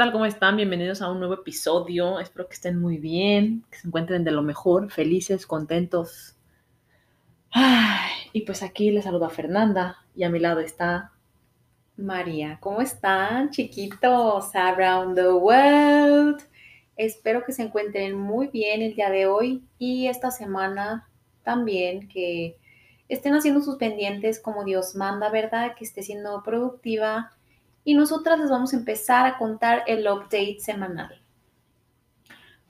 tal? ¿Cómo están? Bienvenidos a un nuevo episodio. Espero que estén muy bien, que se encuentren de lo mejor, felices, contentos. Y pues aquí les saluda Fernanda y a mi lado está María. ¿Cómo están, chiquitos? Around the world. Espero que se encuentren muy bien el día de hoy y esta semana también, que estén haciendo sus pendientes como Dios manda, ¿verdad? Que esté siendo productiva y nosotras les vamos a empezar a contar el update semanal.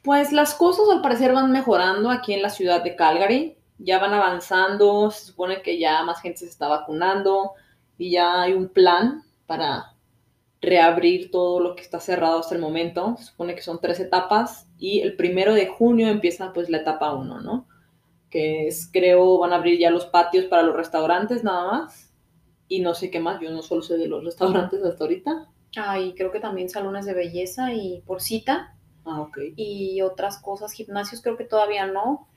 Pues las cosas al parecer van mejorando aquí en la ciudad de Calgary, ya van avanzando, se supone que ya más gente se está vacunando y ya hay un plan para reabrir todo lo que está cerrado hasta el momento. Se supone que son tres etapas y el primero de junio empieza pues la etapa uno, ¿no? Que es, creo, van a abrir ya los patios para los restaurantes nada más y no sé qué más, yo no solo sé de los restaurantes hasta ahorita. Ah, y creo que también salones de belleza y por cita. Ah, ok. Y otras cosas, gimnasios creo que todavía no.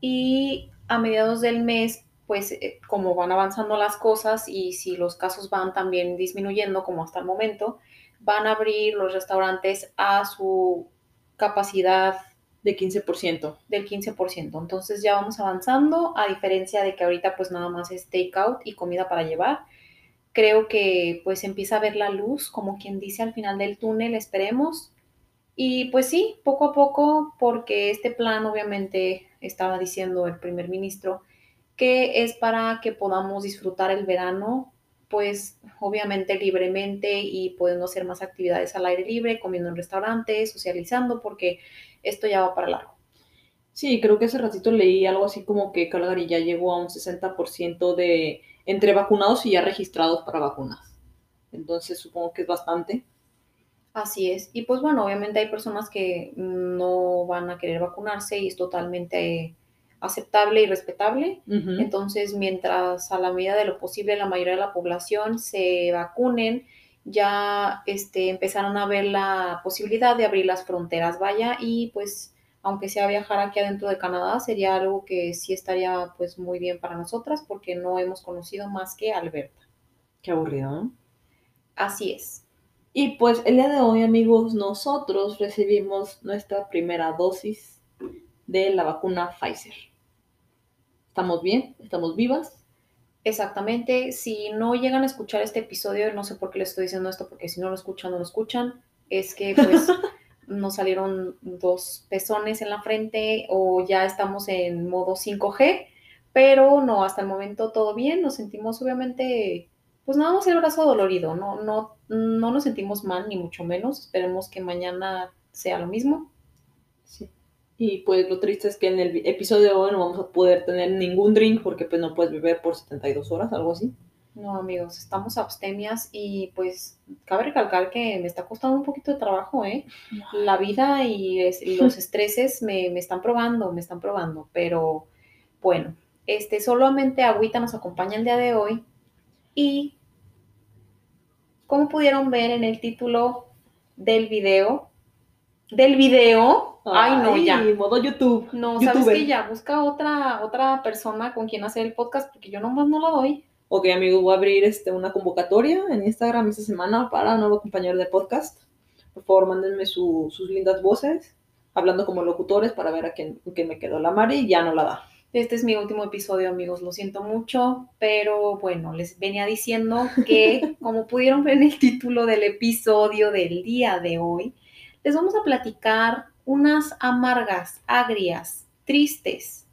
Y a mediados del mes, pues eh, como van avanzando las cosas y si los casos van también disminuyendo como hasta el momento, van a abrir los restaurantes a su capacidad de 15%. Del 15%. Entonces ya vamos avanzando, a diferencia de que ahorita pues nada más es takeout y comida para llevar. Creo que pues empieza a ver la luz, como quien dice al final del túnel, esperemos. Y pues sí, poco a poco, porque este plan obviamente estaba diciendo el primer ministro, que es para que podamos disfrutar el verano, pues obviamente libremente y pudiendo hacer más actividades al aire libre, comiendo en restaurantes, socializando, porque esto ya va para largo. Sí, creo que hace ratito leí algo así como que Calgary ya llegó a un 60% de entre vacunados y ya registrados para vacunas. Entonces supongo que es bastante. Así es. Y pues bueno, obviamente hay personas que no van a querer vacunarse y es totalmente aceptable y respetable. Entonces, mientras a la medida de lo posible la mayoría de la población se vacunen, ya este, empezaron a ver la posibilidad de abrir las fronteras, vaya, y pues aunque sea viajar aquí adentro de Canadá, sería algo que sí estaría pues muy bien para nosotras porque no hemos conocido más que Alberta. Qué aburrido, ¿no? Así es. Y pues el día de hoy, amigos, nosotros recibimos nuestra primera dosis de la vacuna Pfizer. ¿Estamos bien? ¿Estamos vivas? Exactamente. Si no llegan a escuchar este episodio, no sé por qué les estoy diciendo esto, porque si no lo escuchan, no lo escuchan. Es que pues nos salieron dos pezones en la frente o ya estamos en modo 5G, pero no, hasta el momento todo bien. Nos sentimos obviamente, pues nada más el brazo dolorido, no, no, no nos sentimos mal ni mucho menos. Esperemos que mañana sea lo mismo. Sí. Y pues lo triste es que en el episodio de hoy no vamos a poder tener ningún drink porque pues no puedes beber por 72 horas, algo así. No, amigos, estamos abstemias y pues cabe recalcar que me está costando un poquito de trabajo, ¿eh? La vida y, los estreses me, me, están probando, me están probando, pero bueno, este, solamente Agüita nos acompaña el día de hoy y como pudieron ver en el título del video, del video, Ay, no, ya. modo YouTube. No, sabes que ya busca otra, otra persona con quien hacer el podcast porque yo nomás no la doy. Ok, amigos, voy a abrir este, una convocatoria en Instagram esta semana para nuevo compañero de podcast. Por favor, mándenme sus lindas voces, hablando como locutores para ver a quién, quién me quedó la Mari. Ya no la da. Este es mi último episodio, amigos. Lo siento mucho, pero bueno, les venía diciendo que, como pudieron ver en el título del episodio del día de hoy, les vamos a platicar unas amargas, agrias, tristes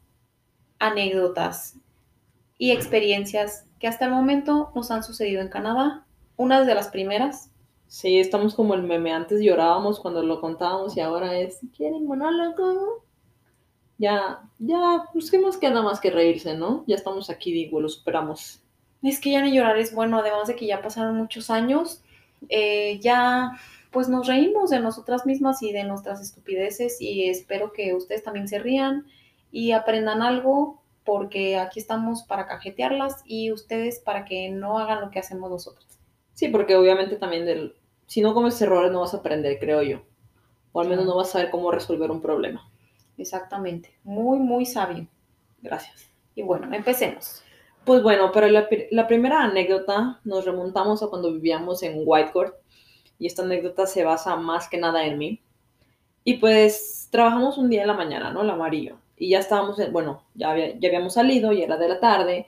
anécdotas y experiencias que hasta el momento nos han sucedido en Canadá. Una de las primeras. Sí, estamos como el meme. Antes llorábamos cuando lo contábamos y ahora es, ¿quieren monólogo? Ya, ya, pues qué más queda más que reírse, ¿no? Ya estamos aquí, digo, lo superamos. Es que ya ni llorar es bueno, además de que ya pasaron muchos años. Eh, ya pues nos reímos de nosotras mismas y de nuestras estupideces y espero que ustedes también se rían y aprendan algo porque aquí estamos para cajetearlas y ustedes para que no hagan lo que hacemos nosotros. Sí, porque obviamente también del, si no comes errores no vas a aprender, creo yo. O al menos no vas a saber cómo resolver un problema. Exactamente. Muy, muy sabio. Gracias. Y bueno, empecemos. Pues bueno, para la, la primera anécdota nos remontamos a cuando vivíamos en Whitecourt y esta anécdota se basa más que nada en mí. Y pues trabajamos un día en la mañana, ¿no? El amarillo. Y ya estábamos, bueno, ya, ya habíamos salido y era de la tarde.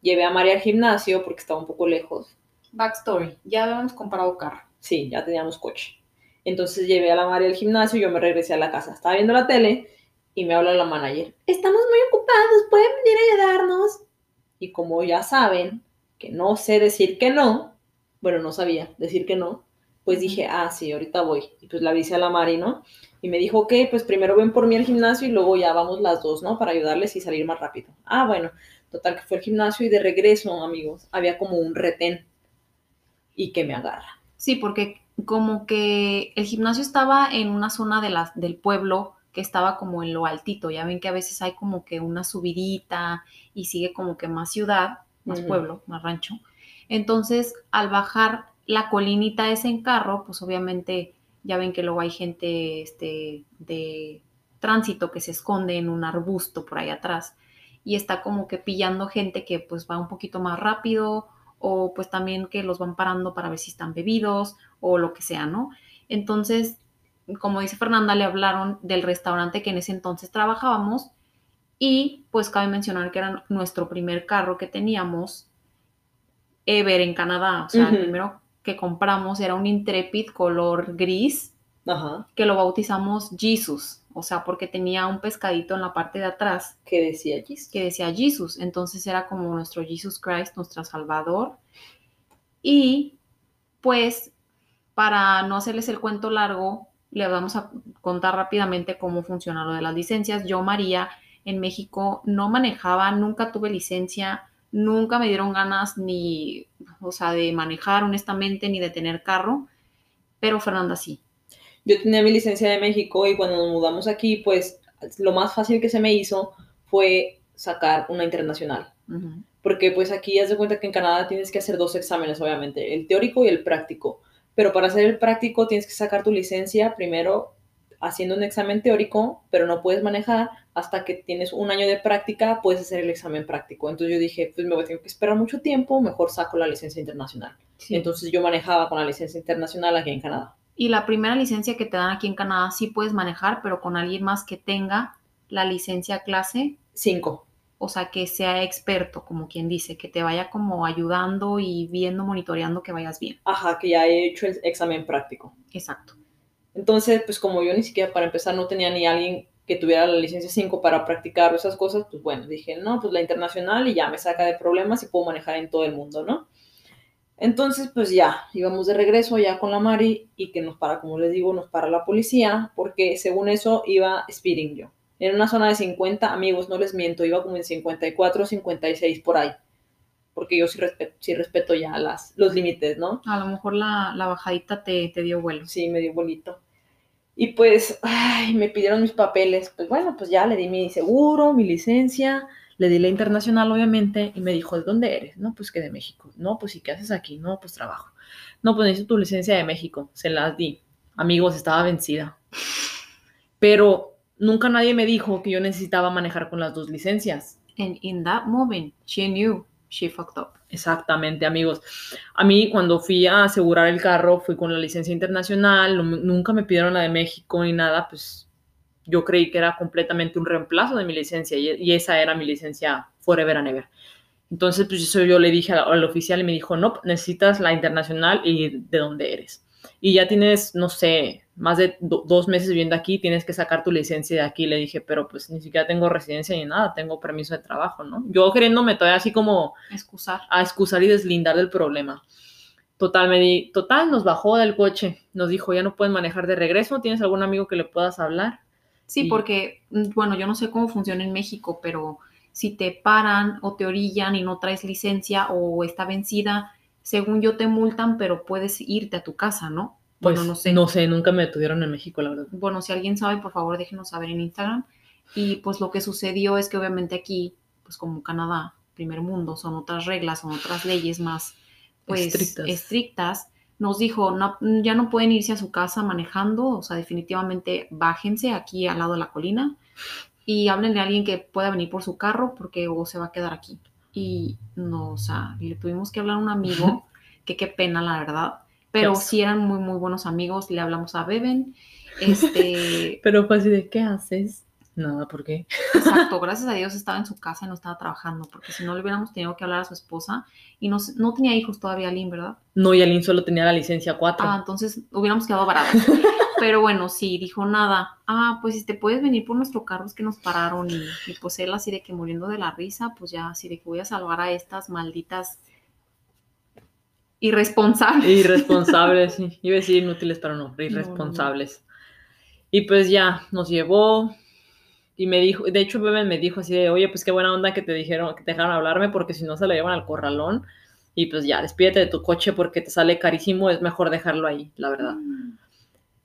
Llevé a María al gimnasio porque estaba un poco lejos. Backstory, ya habíamos comprado carro. Sí, ya teníamos coche. Entonces llevé a la María al gimnasio y yo me regresé a la casa. Estaba viendo la tele y me habla la manager. Estamos muy ocupados, ¿pueden venir a ayudarnos? Y como ya saben que no sé decir que no, bueno, no sabía decir que no, pues dije, ah, sí, ahorita voy. Y pues la avisé a la Mari, ¿no? Y me dijo, ok, pues primero ven por mí al gimnasio y luego ya vamos las dos, ¿no? Para ayudarles y salir más rápido. Ah, bueno, total que fue al gimnasio y de regreso, amigos, había como un retén y que me agarra. Sí, porque como que el gimnasio estaba en una zona de la, del pueblo que estaba como en lo altito. Ya ven que a veces hay como que una subidita y sigue como que más ciudad, más pueblo, más rancho. Entonces, al bajar la colinita ese en carro, pues obviamente ya ven que luego hay gente este, de tránsito que se esconde en un arbusto por ahí atrás y está como que pillando gente que pues va un poquito más rápido o pues también que los van parando para ver si están bebidos o lo que sea, ¿no? Entonces, como dice Fernanda, le hablaron del restaurante que en ese entonces trabajábamos y pues cabe mencionar que era nuestro primer carro que teníamos ever en Canadá. O sea, el primero que compramos era un Intrepid color gris que lo bautizamos Jesus. O sea, porque tenía un pescadito en la parte de atrás. Que decía Jesus. Que decía Jesus. Entonces era como nuestro Jesus Christ, nuestro Salvador. Y pues, para no hacerles el cuento largo, le vamos a contar rápidamente cómo funciona lo de las licencias. Yo, María, en México no manejaba, nunca tuve licencia, nunca me dieron ganas ni, o sea, de manejar honestamente, ni de tener carro, pero Fernanda sí. Yo tenía mi licencia de México y cuando nos mudamos aquí, pues lo más fácil que se me hizo fue sacar una internacional. Porque pues aquí ya de cuenta que en Canadá tienes que hacer dos exámenes, obviamente, el teórico y el práctico. Pero para hacer el práctico tienes que sacar tu licencia primero haciendo un examen teórico, pero no puedes manejar hasta que tienes un año de práctica, puedes hacer el examen práctico. Entonces yo dije, pues me voy a tener que esperar mucho tiempo, mejor saco la licencia internacional. Entonces yo manejaba con la licencia internacional aquí en Canadá. Y la primera licencia que te dan aquí en Canadá sí puedes manejar, pero con alguien más que tenga la licencia clase 5 o sea, que sea experto, como quien dice, que te vaya como ayudando y viendo, monitoreando que vayas bien. Ajá, que ya he hecho el examen práctico. Exacto. Entonces, pues como yo ni siquiera para empezar no tenía ni alguien que tuviera la licencia 5 para practicar esas cosas, pues bueno, dije, no, pues la internacional y ya me saca de problemas y puedo manejar en todo el mundo, ¿no? Entonces, pues ya, íbamos de regreso ya con la Mari y que nos para, como les digo, nos para la policía, porque según eso iba speeding yo en una zona de 50, amigos, no les miento, iba como en 54, 56 por ahí. Porque yo sí respeto, sí respeto ya las, los límites, ¿no? A lo mejor la, bajadita te, te, dio vuelo. Sí, me dio bonito. Y pues, ay, me pidieron mis papeles. Pues bueno, pues ya le di mi seguro, mi licencia, le di la internacional, obviamente, y me dijo, ¿de dónde eres? No, pues que de México. No, pues ¿y qué haces aquí? No, pues trabajo. No, pues necesito tu licencia de México. Se las di. Amigos, estaba vencida. Pero nunca nadie me dijo que yo necesitaba manejar con las dos licencias. And in that moment, she knew she fucked up. Exactamente, amigos. A mí cuando fui a asegurar el carro, fui con la licencia internacional, nunca me pidieron la de México ni nada, pues yo creí que era completamente un reemplazo de mi licencia y, esa era mi licencia forever and ever. Entonces, pues eso yo le dije al, al oficial y me dijo, no, necesitas la internacional y de dónde eres. Y ya tienes, no sé, más de dos meses viviendo aquí, tienes que sacar tu licencia de aquí. Le dije, pero pues ni siquiera tengo residencia ni nada, tengo permiso de trabajo, ¿no? Yo queriéndome todavía así como... Excusar. A excusar y deslindar del problema. Total, me di, total, nos bajó del coche, nos dijo, ya no puedes manejar de regreso, ¿tienes algún amigo que le puedas hablar? Sí, porque, mm, bueno, yo no sé cómo funciona en México, pero si te paran o te orillan y no traes licencia o está vencida, según yo te multan, pero puedes irte a tu casa, ¿no? Bueno, pues, no sé. No sé, nunca me detuvieron en México, la verdad. Bueno, si alguien sabe, por favor, déjenos saber en Instagram. Y pues lo que sucedió es que obviamente aquí, pues como Canadá, primer mundo, son otras reglas, son otras leyes más pues estrictas. Nos dijo, no, ya no pueden irse a su casa manejando, o sea, definitivamente bájense aquí al lado de la colina y háblenle a alguien que pueda venir por su carro porque o se va a quedar aquí. Y no, o sea, le tuvimos que hablar a un amigo, que qué pena, la verdad, pero sí eran muy, muy buenos amigos. Le hablamos a Beben. Este, Pero fue así de, ¿qué haces? Nada, ¿por qué? exacto, gracias a Dios estaba en su casa y no estaba trabajando, porque si no le hubiéramos tenido que hablar a su esposa y no, no tenía hijos todavía, Lynn, ¿verdad? No, y Aline solo tenía la licencia 4. Ah, entonces hubiéramos quedado baratos. Pero bueno, sí, dijo nada. Ah, pues este, puedes venir por nuestro carro, es que nos pararon y, y pues él así de que muriendo de la risa, pues ya así de que voy a salvar a estas malditas irresponsables. Irresponsables, sí. Iba a decir inútiles, pero no, irresponsables. Y pues ya, nos llevó y me dijo, de hecho Beben me dijo así de, oye, pues qué buena onda que te dijeron, que te dejaron hablarme porque si no se lo llevan al corralón y pues ya, despídete de tu coche porque te sale carísimo, es mejor dejarlo ahí, la verdad.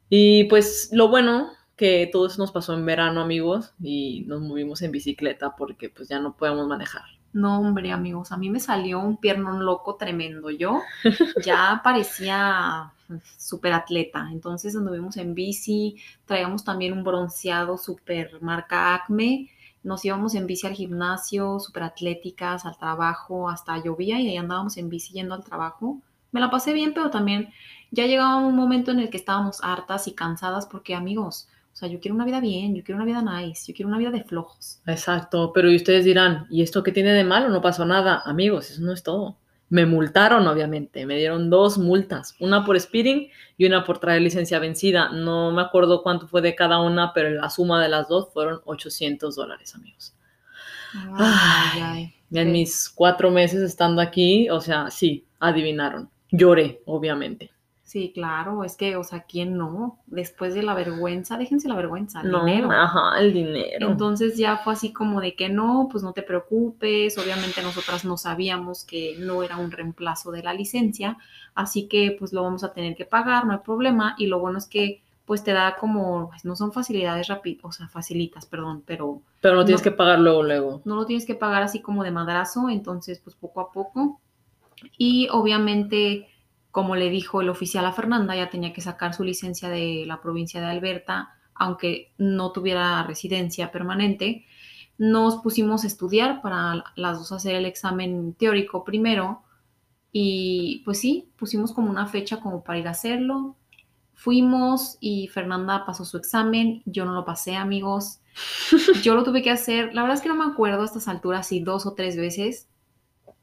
Y pues lo bueno que todo eso nos pasó en verano, amigos, y nos movimos en bicicleta porque pues ya no podemos manejar. No, hombre, amigos, a mí me salió un piernón loco tremendo. Yo ya parecía súper atleta. Entonces anduvimos en bici, traíamos también un bronceado súper marca Acme. Nos íbamos en bici al gimnasio, súper atléticas, al trabajo, hasta llovía y ahí andábamos en bici yendo al trabajo. Me la pasé bien, pero también ya llegaba un momento en el que estábamos hartas y cansadas porque, amigos, o sea, yo quiero una vida bien, yo quiero una vida nice, yo quiero una vida de flojos. Exacto, pero y ustedes dirán, ¿y esto qué tiene de malo? No pasó nada. Amigos, eso no es todo. Me multaron, obviamente. Me dieron dos multas, una por speeding y una por traer licencia vencida. No me acuerdo cuánto fue de cada una, pero la suma de las dos fueron 800 dólares, amigos. Ay, ay. En Sí. mis cuatro meses estando aquí, o sea, sí, adivinaron. Lloré, obviamente. Sí, claro, es que, o sea, ¿quién no? Después de la vergüenza, déjense la vergüenza, el No, dinero. ajá, el dinero. Entonces ya fue así como de que no, pues no te preocupes, obviamente nosotras no sabíamos que no era un reemplazo de la licencia, así que pues lo vamos a tener que pagar, no hay problema, y lo bueno es que pues te da como, pues, no son facilidades rápidas, o sea, facilitas, perdón, pero pero no tienes no. que pagar luego, luego. no lo tienes que pagar así como de madrazo, entonces pues poco a poco. Y obviamente, como le dijo el oficial a Fernanda, ya tenía que sacar su licencia de la provincia de Alberta, aunque no tuviera residencia permanente. Nos pusimos a estudiar para las dos hacer el examen teórico primero y pues sí, pusimos como una fecha como para ir a hacerlo. Fuimos y Fernanda pasó su examen, yo no lo pasé, amigos. Yo lo tuve que hacer, la verdad es que no me acuerdo a estas alturas si dos o tres veces,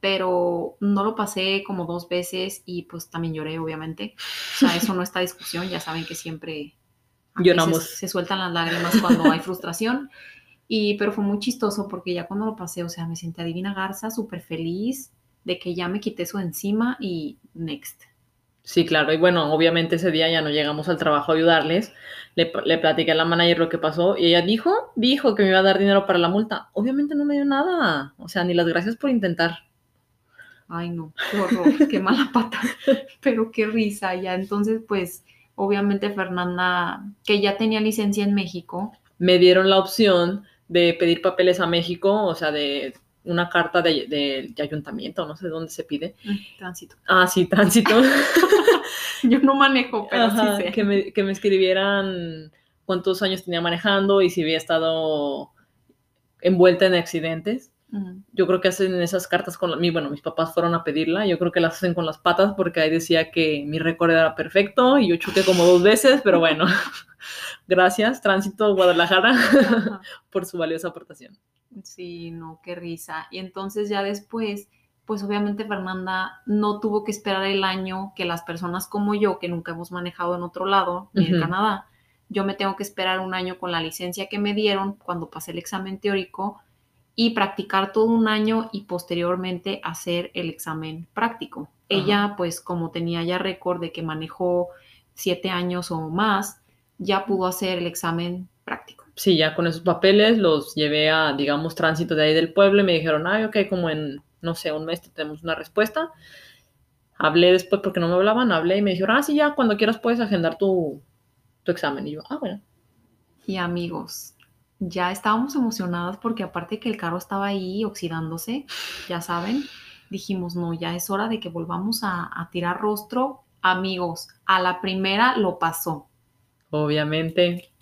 pero no lo pasé como dos veces y pues también lloré, obviamente. O sea, eso no está a discusión, ya saben que siempre Lloramos. Se, se sueltan las lágrimas cuando hay frustración. Y, pero fue muy chistoso porque ya cuando lo pasé, o sea, me sentí adivina Garza, súper feliz de que ya me quité eso de encima y next. Sí, claro. Y bueno, obviamente ese día ya no llegamos al trabajo a ayudarles. Le, le platiqué a la manager lo que pasó y ella dijo, dijo que me iba a dar dinero para la multa. Obviamente no me dio nada. O sea, ni las gracias por intentar. Ay, no, qué horror, qué mala pata, pero qué risa. Ya entonces, pues, obviamente Fernanda, que ya tenía licencia en México, Me dieron la opción de pedir papeles a México, o sea, de una carta de, de- de ayuntamiento, no sé dónde se pide. mm, tránsito. Ah, sí, tránsito. Yo no manejo, pero Ajá, sí sé. que, me, que me escribieran cuántos años tenía manejando y si había estado envuelta en accidentes. Yo creo que hacen esas cartas con la, mi, bueno, mis papás fueron a pedirla, yo creo que las hacen con las patas porque ahí decía que mi récord era perfecto y yo choqué como dos veces, pero bueno, gracias Tránsito Guadalajara por su valiosa aportación. Sí, no, qué risa. Y entonces ya después, pues obviamente Fernanda no tuvo que esperar el año que las personas como yo, que nunca hemos manejado en otro lado, ni en. Canadá, yo me tengo que esperar un año con la licencia que me dieron cuando pasé el examen teórico y practicar todo un año y posteriormente hacer el examen práctico. Ella, pues como tenía ya récord de que manejó siete años o más, ya pudo hacer el examen práctico. Sí, ya con esos papeles los llevé a, digamos, Tránsito de ahí del pueblo y me dijeron, ay, ok, como en, no sé, un mes te tenemos una respuesta. Hablé después porque no me hablaban, hablé y me dijeron, ah, sí, ya, cuando quieras puedes agendar tu, tu examen. Y yo, ah, bueno. Y amigos, ya estábamos emocionadas porque aparte que el carro estaba ahí oxidándose, ya saben, dijimos, no, ya es hora de que volvamos a, a tirar rostro. Amigos, a la primera lo pasó. Obviamente.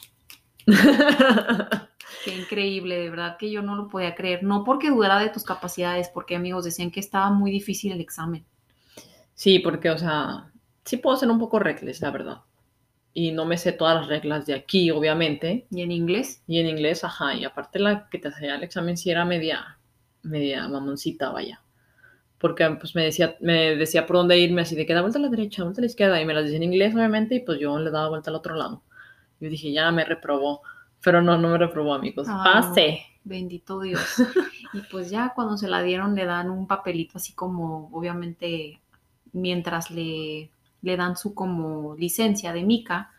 Qué increíble, de verdad que yo no lo podía creer. No porque dudara de tus capacidades, porque amigos decían que estaba muy difícil el examen. Sí, porque, o sea, sí puedo ser un poco reckless, la verdad. Y no me sé todas las reglas de aquí, obviamente. ¿Y en inglés? Y en inglés, ajá. Y aparte la que te hacía el examen sí era media, media mamoncita, vaya. Porque pues me decía, me decía por dónde irme, así de que da vuelta a la derecha, vuelta a la izquierda. Y me las decía en inglés, obviamente, y pues yo le daba vuelta al otro lado. Yo dije, ya me reprobó. Pero no, no me reprobó, amigos. Ay, Pase. Bendito Dios. y pues ya cuando se la dieron le dan un papelito así como, obviamente, mientras le, le dan su como licencia de mica.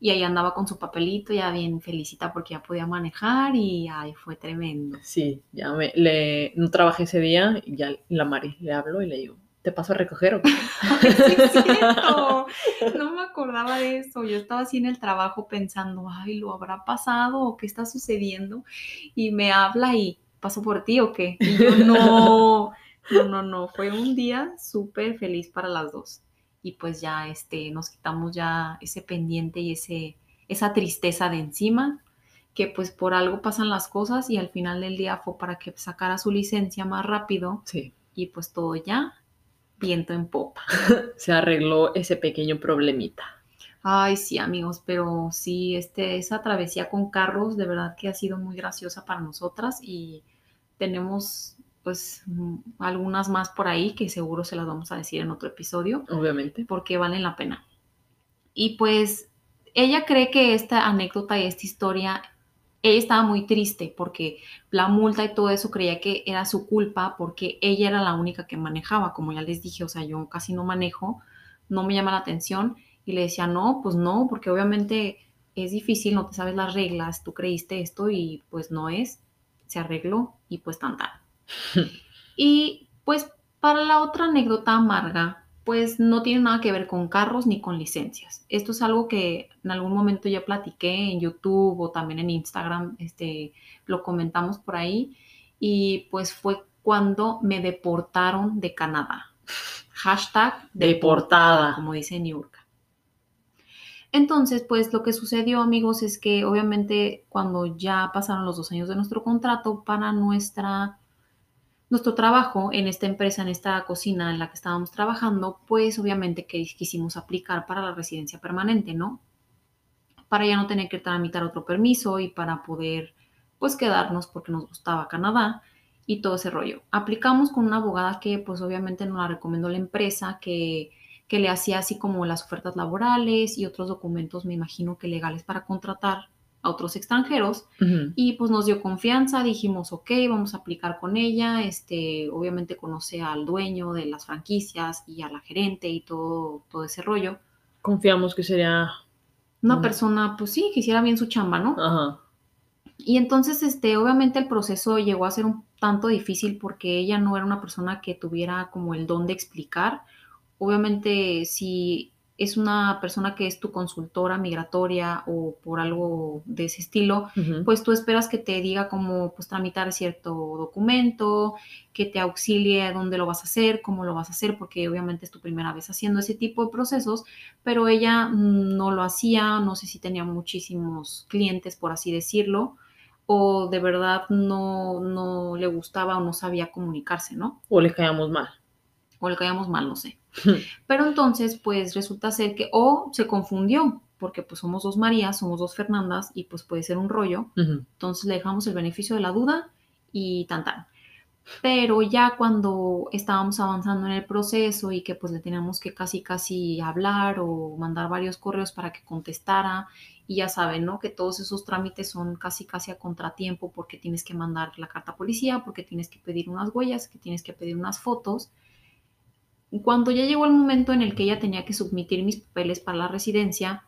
Y ahí andaba con su papelito ya bien felicita porque ya podía manejar y ay, fue tremendo. Sí, ya me, le, no trabajé ese día y ya la Mari le hablo y le digo, ¿te paso a recoger o qué? Ay, sí es cierto. No me acordaba de eso. Yo estaba así en el trabajo pensando, ay, ¿lo habrá pasado o qué está sucediendo? Y me habla y paso por ti o qué. Y yo no, no, no, no. Fue un día súper feliz para las dos. Y pues ya este, nos quitamos ya ese pendiente y ese, esa tristeza de encima, que pues por algo pasan las cosas y al final del día fue para que sacara su licencia más rápido Sí, y pues todo ya viento en popa. se arregló ese pequeño problemita. Ay, sí, amigos, pero sí, este, esa travesía con carros de verdad que ha sido muy graciosa para nosotras y tenemos pues mm, algunas más por ahí que seguro se las vamos a decir en otro episodio Obviamente. porque valen la pena. Y pues ella cree que esta anécdota y esta historia, ella estaba muy triste porque la multa y todo eso creía que era su culpa porque ella era la única que manejaba, como ya les dije, o sea, yo casi no manejo, no me llama la atención y le decía, no, pues no, porque obviamente es difícil, no te sabes las reglas, tú creíste esto y pues no es, se arregló y pues tan tan. Y pues para la otra anécdota amarga, pues no tiene nada que ver con carros ni con licencias. Esto es algo que en algún momento ya platiqué en YouTube o también en Instagram, este, lo comentamos por ahí y pues fue cuando me deportaron de Canadá. Hashtag Deportada. como dice Niurka. Entonces, pues lo que sucedió, amigos, es que obviamente cuando ya pasaron los dos años de nuestro contrato para nuestra nuestro trabajo en esta empresa, en esta cocina en la que estábamos trabajando, pues obviamente que quisimos aplicar para la residencia permanente, ¿no? Para ya no tener que tramitar otro permiso y para poder, pues, quedarnos porque nos gustaba Canadá y todo ese rollo. Aplicamos con una abogada que, pues, obviamente nos la recomendó la empresa, que, que le hacía así como las ofertas laborales y otros documentos, me imagino que legales para contratar a otros extranjeros. Ujú. Y pues nos dio confianza, dijimos, ok, vamos a aplicar con ella. Este, obviamente conoce al dueño de las franquicias y a la gerente y todo, todo ese rollo. Confiamos que sería. Una Mm. persona, pues sí, que hiciera bien su chamba, ¿no? Ajá. Y entonces, este, obviamente el proceso llegó a ser un tanto difícil porque ella no era una persona que tuviera como el don de explicar. Obviamente, si es una persona que es tu consultora migratoria o por algo de ese estilo, pues tú esperas que te diga cómo pues tramitar cierto documento, que te auxilie a dónde lo vas a hacer, cómo lo vas a hacer, porque obviamente es tu primera vez haciendo ese tipo de procesos, pero ella mm, no lo hacía, no sé si tenía muchísimos clientes, por así decirlo, o de verdad no, no le gustaba o no sabía comunicarse, ¿no? O le caíamos mal. O le caíamos mal, no sé. Pero entonces, pues resulta ser que, o se confundió, porque pues somos dos Marías, somos dos Fernandas, y pues puede ser un rollo, entonces le dejamos el beneficio de la duda y tan tan. Pero ya cuando estábamos avanzando en el proceso y que pues le teníamos que casi casi hablar o mandar varios correos para que contestara y ya saben, ¿no? Que todos esos trámites son casi casi a contratiempo porque tienes que mandar la carta a policía, porque tienes que pedir unas huellas, que tienes que pedir unas fotos. Cuando ya llegó el momento en el que ella tenía que submitir mis papeles para la residencia,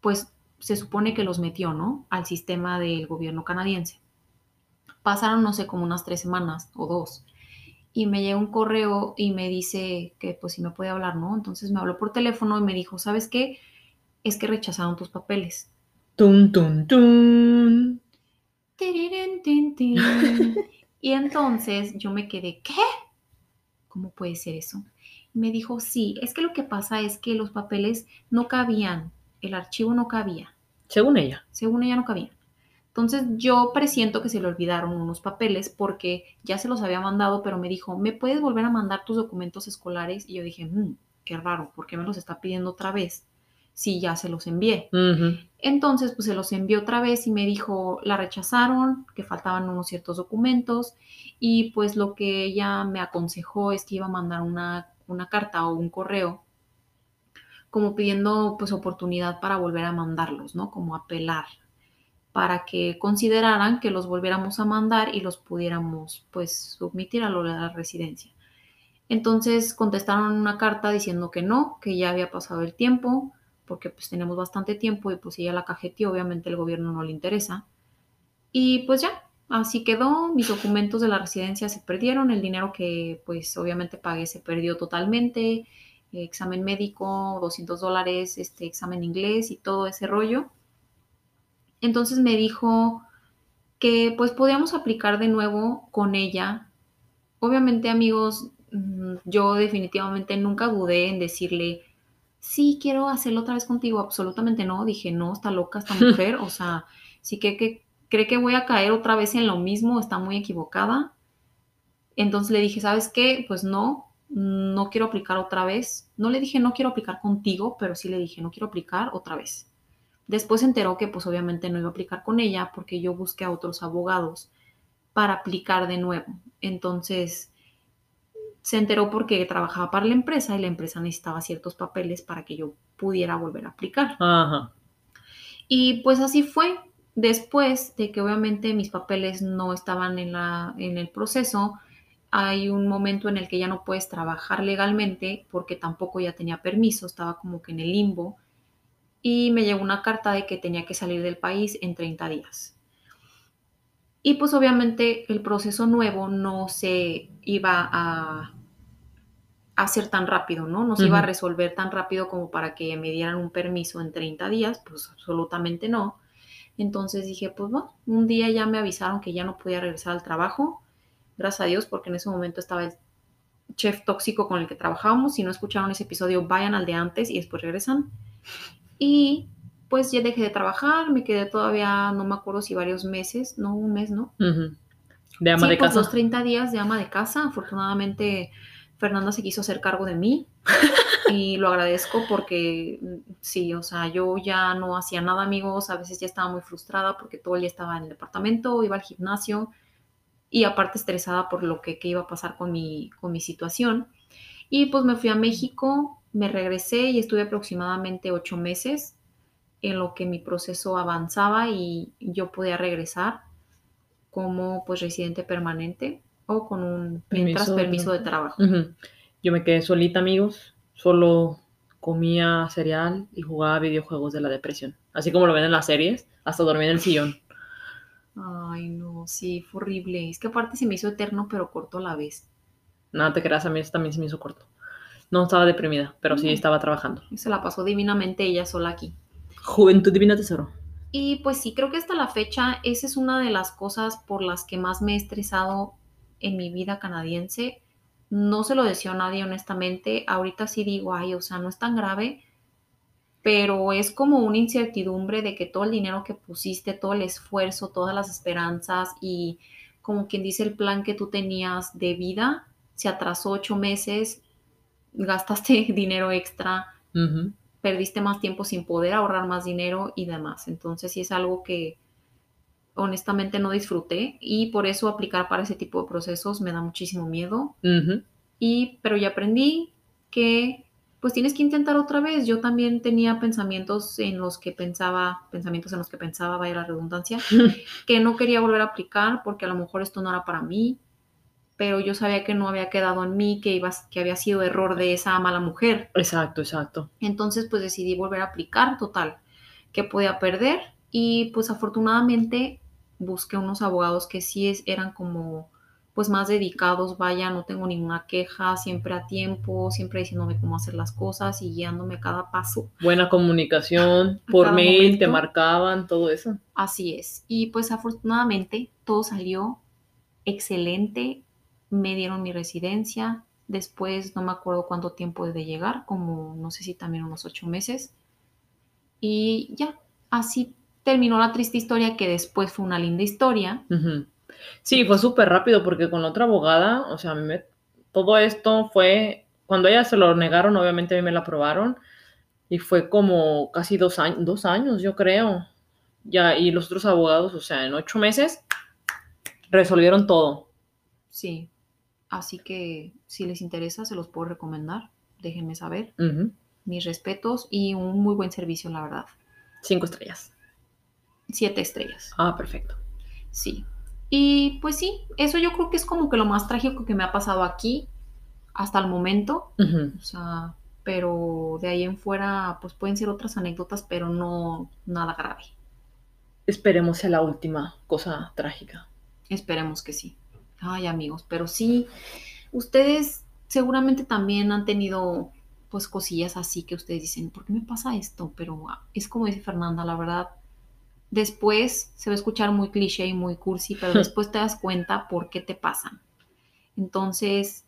pues se supone que los metió, ¿no? Al sistema del gobierno canadiense. Pasaron, no sé, como unas tres semanas o dos. Y me llega un correo y me dice que pues si me puede hablar, ¿no? Entonces me habló por teléfono y me dijo, ¿sabes qué? Es que rechazaron tus papeles. Tun, tun, tun. Tirirín, tin, tin. Y entonces yo me quedé, ¿qué? ¿Cómo puede ser eso? Me dijo, sí, es que lo que pasa es que los papeles no cabían, el archivo no cabía. Según ella. según ella no cabía. Entonces yo presiento que se le olvidaron unos papeles porque ya se los había mandado, pero me dijo, ¿me puedes volver a mandar tus documentos escolares? Y yo dije, "Mm". qué raro, ¿por qué me los está pidiendo otra vez? Si ya se los envié. Entonces, pues se los envió otra vez y me dijo, la rechazaron, que faltaban unos ciertos documentos y pues lo que ella me aconsejó es que iba a mandar una, una carta o un correo como pidiendo pues oportunidad para volver a mandarlos, ¿no? Como apelar para que consideraran que los volviéramos a mandar y los pudiéramos pues submitir a lo de la residencia. Entonces contestaron una carta diciendo que no, que ya había pasado el tiempo, porque pues tenemos bastante tiempo y pues ella la cajeteó, obviamente el gobierno no le interesa. Y pues ya, así quedó, mis documentos de la residencia se perdieron, el dinero que pues obviamente pagué se perdió totalmente, examen médico, 200 dólares, este examen inglés y todo ese rollo. Entonces me dijo que pues podíamos aplicar de nuevo con ella. Obviamente amigos, mm, yo definitivamente nunca dudé en decirle, sí, quiero hacerlo otra vez contigo. Absolutamente no. Dije, no, está loca esta mujer. o sea, sí que, que cree que voy a caer otra vez en lo mismo, está muy equivocada. Entonces le dije, ¿sabes qué? Pues no, no quiero aplicar otra vez. No le dije, no quiero aplicar contigo, pero sí le dije, no quiero aplicar otra vez. Después se enteró que pues obviamente no iba a aplicar con ella porque yo busqué a otros abogados para aplicar de nuevo. Entonces se enteró porque trabajaba para la empresa y la empresa necesitaba ciertos papeles para que yo pudiera volver a aplicar. Ajá. Y pues así fue. Después de que obviamente mis papeles no estaban en, la, en el proceso, hay un momento en el que ya no puedes trabajar legalmente porque tampoco ya tenía permiso, estaba como que en el limbo y me llegó una carta de que tenía que salir del país en 30 días. Y pues obviamente el proceso nuevo no se iba a hacer tan rápido, ¿no? No se iba a resolver tan rápido como para que me dieran un permiso en 30 días, pues absolutamente no. Entonces dije, pues bueno, un día ya me avisaron que ya no podía regresar al trabajo, gracias a Dios, porque en ese momento estaba el chef tóxico con el que trabajábamos. Si no escucharon ese episodio, vayan al de antes y después regresan. Y pues ya dejé de trabajar, me quedé todavía, no me acuerdo si varios meses, no un mes, ¿no? Ujú. De ama sí, de pues casa. los 30 días de ama de casa. Afortunadamente, Fernanda se quiso hacer cargo de mí y lo agradezco porque mm, sí, o sea, yo ya no hacía nada, amigos. A veces ya estaba muy frustrada porque todo el día estaba en el departamento, iba al gimnasio y aparte estresada por lo que, que iba a pasar con mi, con mi situación. Y pues me fui a México, me regresé y estuve aproximadamente ocho meses en lo que mi proceso avanzaba y yo podía regresar como pues residente permanente o con un mientras Permiso de- permiso de trabajo. Yo me quedé solita, amigos. Solo comía cereal y jugaba videojuegos de la depresión. Así como lo ven en las series, hasta dormía en el sillón. Ay, no, sí, fue horrible. Es que aparte se me hizo eterno, pero corto a la vez. Nada te creas, a mí también se me hizo corto. No estaba deprimida, pero sí estaba trabajando. Y se la pasó divinamente ella sola aquí. Juventud divina tesoro. Y pues sí, creo que hasta la fecha esa es una de las cosas por las que más me he estresado en mi vida canadiense. No se lo decía a nadie honestamente. Ahorita sí digo, ay, o sea, no es tan grave, pero es como una incertidumbre de que todo el dinero que pusiste, todo el esfuerzo, todas las esperanzas y como quien dice el plan que tú tenías de vida, se atrasó ocho meses, gastaste dinero extra, perdiste más tiempo sin poder ahorrar más dinero y demás. Entonces sí es algo que honestamente no disfruté y por eso aplicar para ese tipo de procesos me da muchísimo miedo. Y pero ya aprendí que pues tienes que intentar otra vez. Yo también tenía pensamientos en los que pensaba, pensamientos en los que pensaba, vaya la redundancia, que no quería volver a aplicar porque a lo mejor esto no era para mí, pero yo sabía que no había quedado en mí, que, iba, que había sido error de esa mala mujer. Exacto, exacto. Entonces, pues decidí volver a aplicar, total, que podía perder. Y pues afortunadamente busqué unos abogados que sí es, eran como pues más dedicados, vaya, no tengo ninguna queja, siempre a tiempo, siempre diciéndome cómo hacer las cosas y guiándome a cada paso. Buena comunicación, por mail te momento. marcaban, todo eso. Así es. Y pues afortunadamente todo salió excelente. Me dieron mi residencia. Después no me acuerdo cuánto tiempo de llegar, como no sé si también unos ocho meses. Y ya, así terminó la triste historia que después fue una linda historia. Sí, fue súper rápido porque con la otra abogada, o sea, me- todo esto fue cuando ella se lo negaron, obviamente a mí me la aprobaron. Y fue como casi dos años, dos años, yo creo. Ya, y los otros abogados, o sea, en ocho meses, resolvieron todo. Sí. Así que si les interesa, se los puedo recomendar. Déjenme saber. Mis respetos y un muy buen servicio, la verdad. Cinco estrellas. Siete estrellas. Ah, perfecto. Sí. Y pues sí, eso yo creo que es como que lo más trágico que me ha pasado aquí hasta el momento. O sea, pero de ahí en fuera, pues pueden ser otras anécdotas, pero no nada grave. Esperemos sea la última cosa trágica. Esperemos que sí. Ay, amigos, pero sí, ustedes seguramente también han tenido pues cosillas así que ustedes dicen, ¿por qué me pasa esto? Pero ah, es como dice Fernanda, la verdad, después se va a escuchar muy cliché y muy cursi, pero después te das cuenta por qué te pasan. Entonces,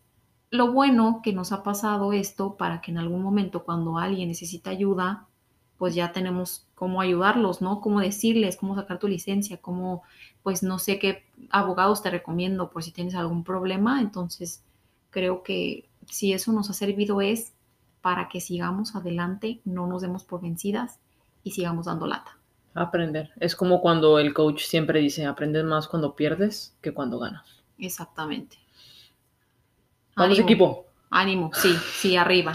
lo bueno que nos ha pasado esto para que en algún momento cuando alguien necesita ayuda, pues ya tenemos cómo ayudarlos, ¿no? Cómo decirles, cómo sacar tu licencia, cómo, pues no sé qué abogados te recomiendo por si tienes algún problema. Entonces, creo que si eso nos ha servido es para que sigamos adelante, no nos demos por vencidas y sigamos dando lata. Aprender. Es como cuando el coach siempre dice, aprendes más cuando pierdes que cuando ganas. Exactamente. Vamos, Ánimo. equipo. Ánimo, sí, sí, arriba.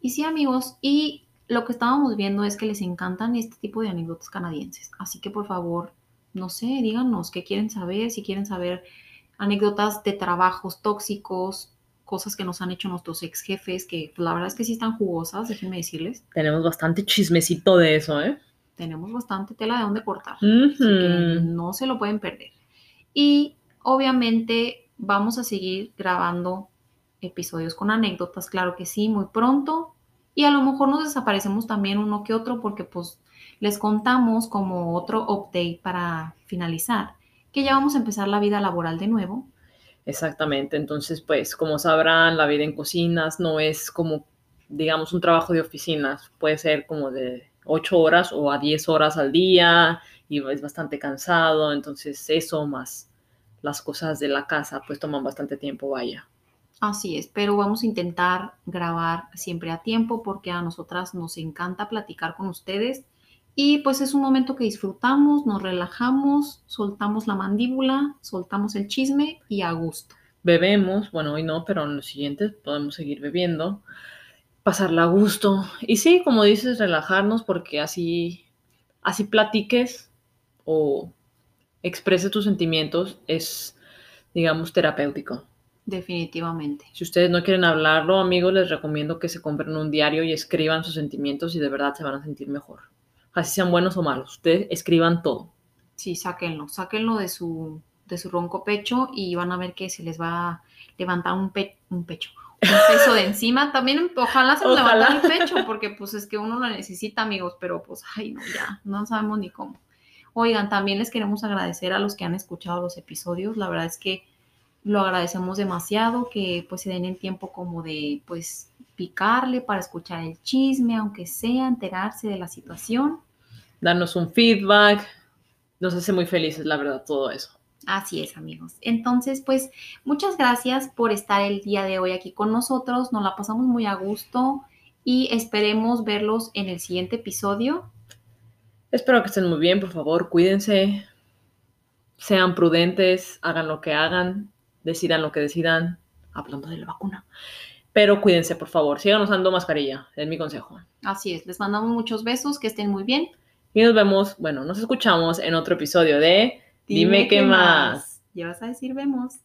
Y sí, amigos, y lo que estábamos viendo es que les encantan este tipo de anécdotas canadienses. Así que por favor, no sé, díganos qué quieren saber, si quieren saber anécdotas de trabajos tóxicos, cosas que nos han hecho nuestros ex jefes, que pues, la verdad es que sí están jugosas, déjenme decirles. Tenemos bastante chismecito de eso, ¿eh? Tenemos bastante tela de dónde cortar. Así que no se lo pueden perder. Y obviamente vamos a seguir grabando episodios con anécdotas, claro que sí, muy pronto. Y a lo mejor nos desaparecemos también uno que otro porque pues les contamos como otro update para finalizar, que ya vamos a empezar la vida laboral de nuevo. Exactamente. Entonces, pues, como sabrán, la vida en cocinas no es como, digamos, un trabajo de oficinas. Puede ser como de 8 horas o a 10 horas al día y es bastante cansado. Entonces, eso más las cosas de la casa, pues toman bastante tiempo, vaya. Así es, pero vamos a intentar grabar siempre a tiempo porque a nosotras nos encanta platicar con ustedes y pues es un momento que disfrutamos, nos relajamos, soltamos la mandíbula, soltamos el chisme y a gusto. Bebemos, bueno, hoy no, pero en los siguientes podemos seguir bebiendo, pasarla a gusto. Y sí, como dices, relajarnos porque así, así platiques o expreses tus sentimientos es, digamos, terapéutico. Definitivamente. Si ustedes no quieren hablarlo, amigos, les recomiendo que se compren un diario y escriban sus sentimientos y de verdad se van a sentir mejor. Así sean buenos o malos, ustedes escriban todo. Sí, sáquenlo, sáquenlo de su, de su ronco pecho y van a ver que se les va a levantar un, pe- un pecho, un peso de encima. También ojalá se Ojalá. levantara el pecho porque pues es que uno lo necesita, amigos, pero pues, ay, no, ya, no sabemos ni cómo. Oigan, también les queremos agradecer a los que han escuchado los episodios. La verdad es que lo agradecemos demasiado, que pues se den el tiempo como de pues picarle para escuchar el chisme, aunque sea enterarse de la situación. Darnos un feedback, nos hace muy felices, la verdad, todo eso. Así es, amigos. Entonces, pues muchas gracias por estar el día de hoy aquí con nosotros. Nos la pasamos muy a gusto y esperemos verlos en el siguiente episodio. Espero que estén muy bien, por favor, cuídense, sean prudentes, hagan lo que hagan, decidan lo que decidan, hablando de la vacuna. Pero cuídense, por favor, sigan usando mascarilla, es mi consejo. Así es, les mandamos muchos besos, que estén muy bien. Y nos vemos, bueno, nos escuchamos en otro episodio de Dime, qué más. Ya vas a decir vemos.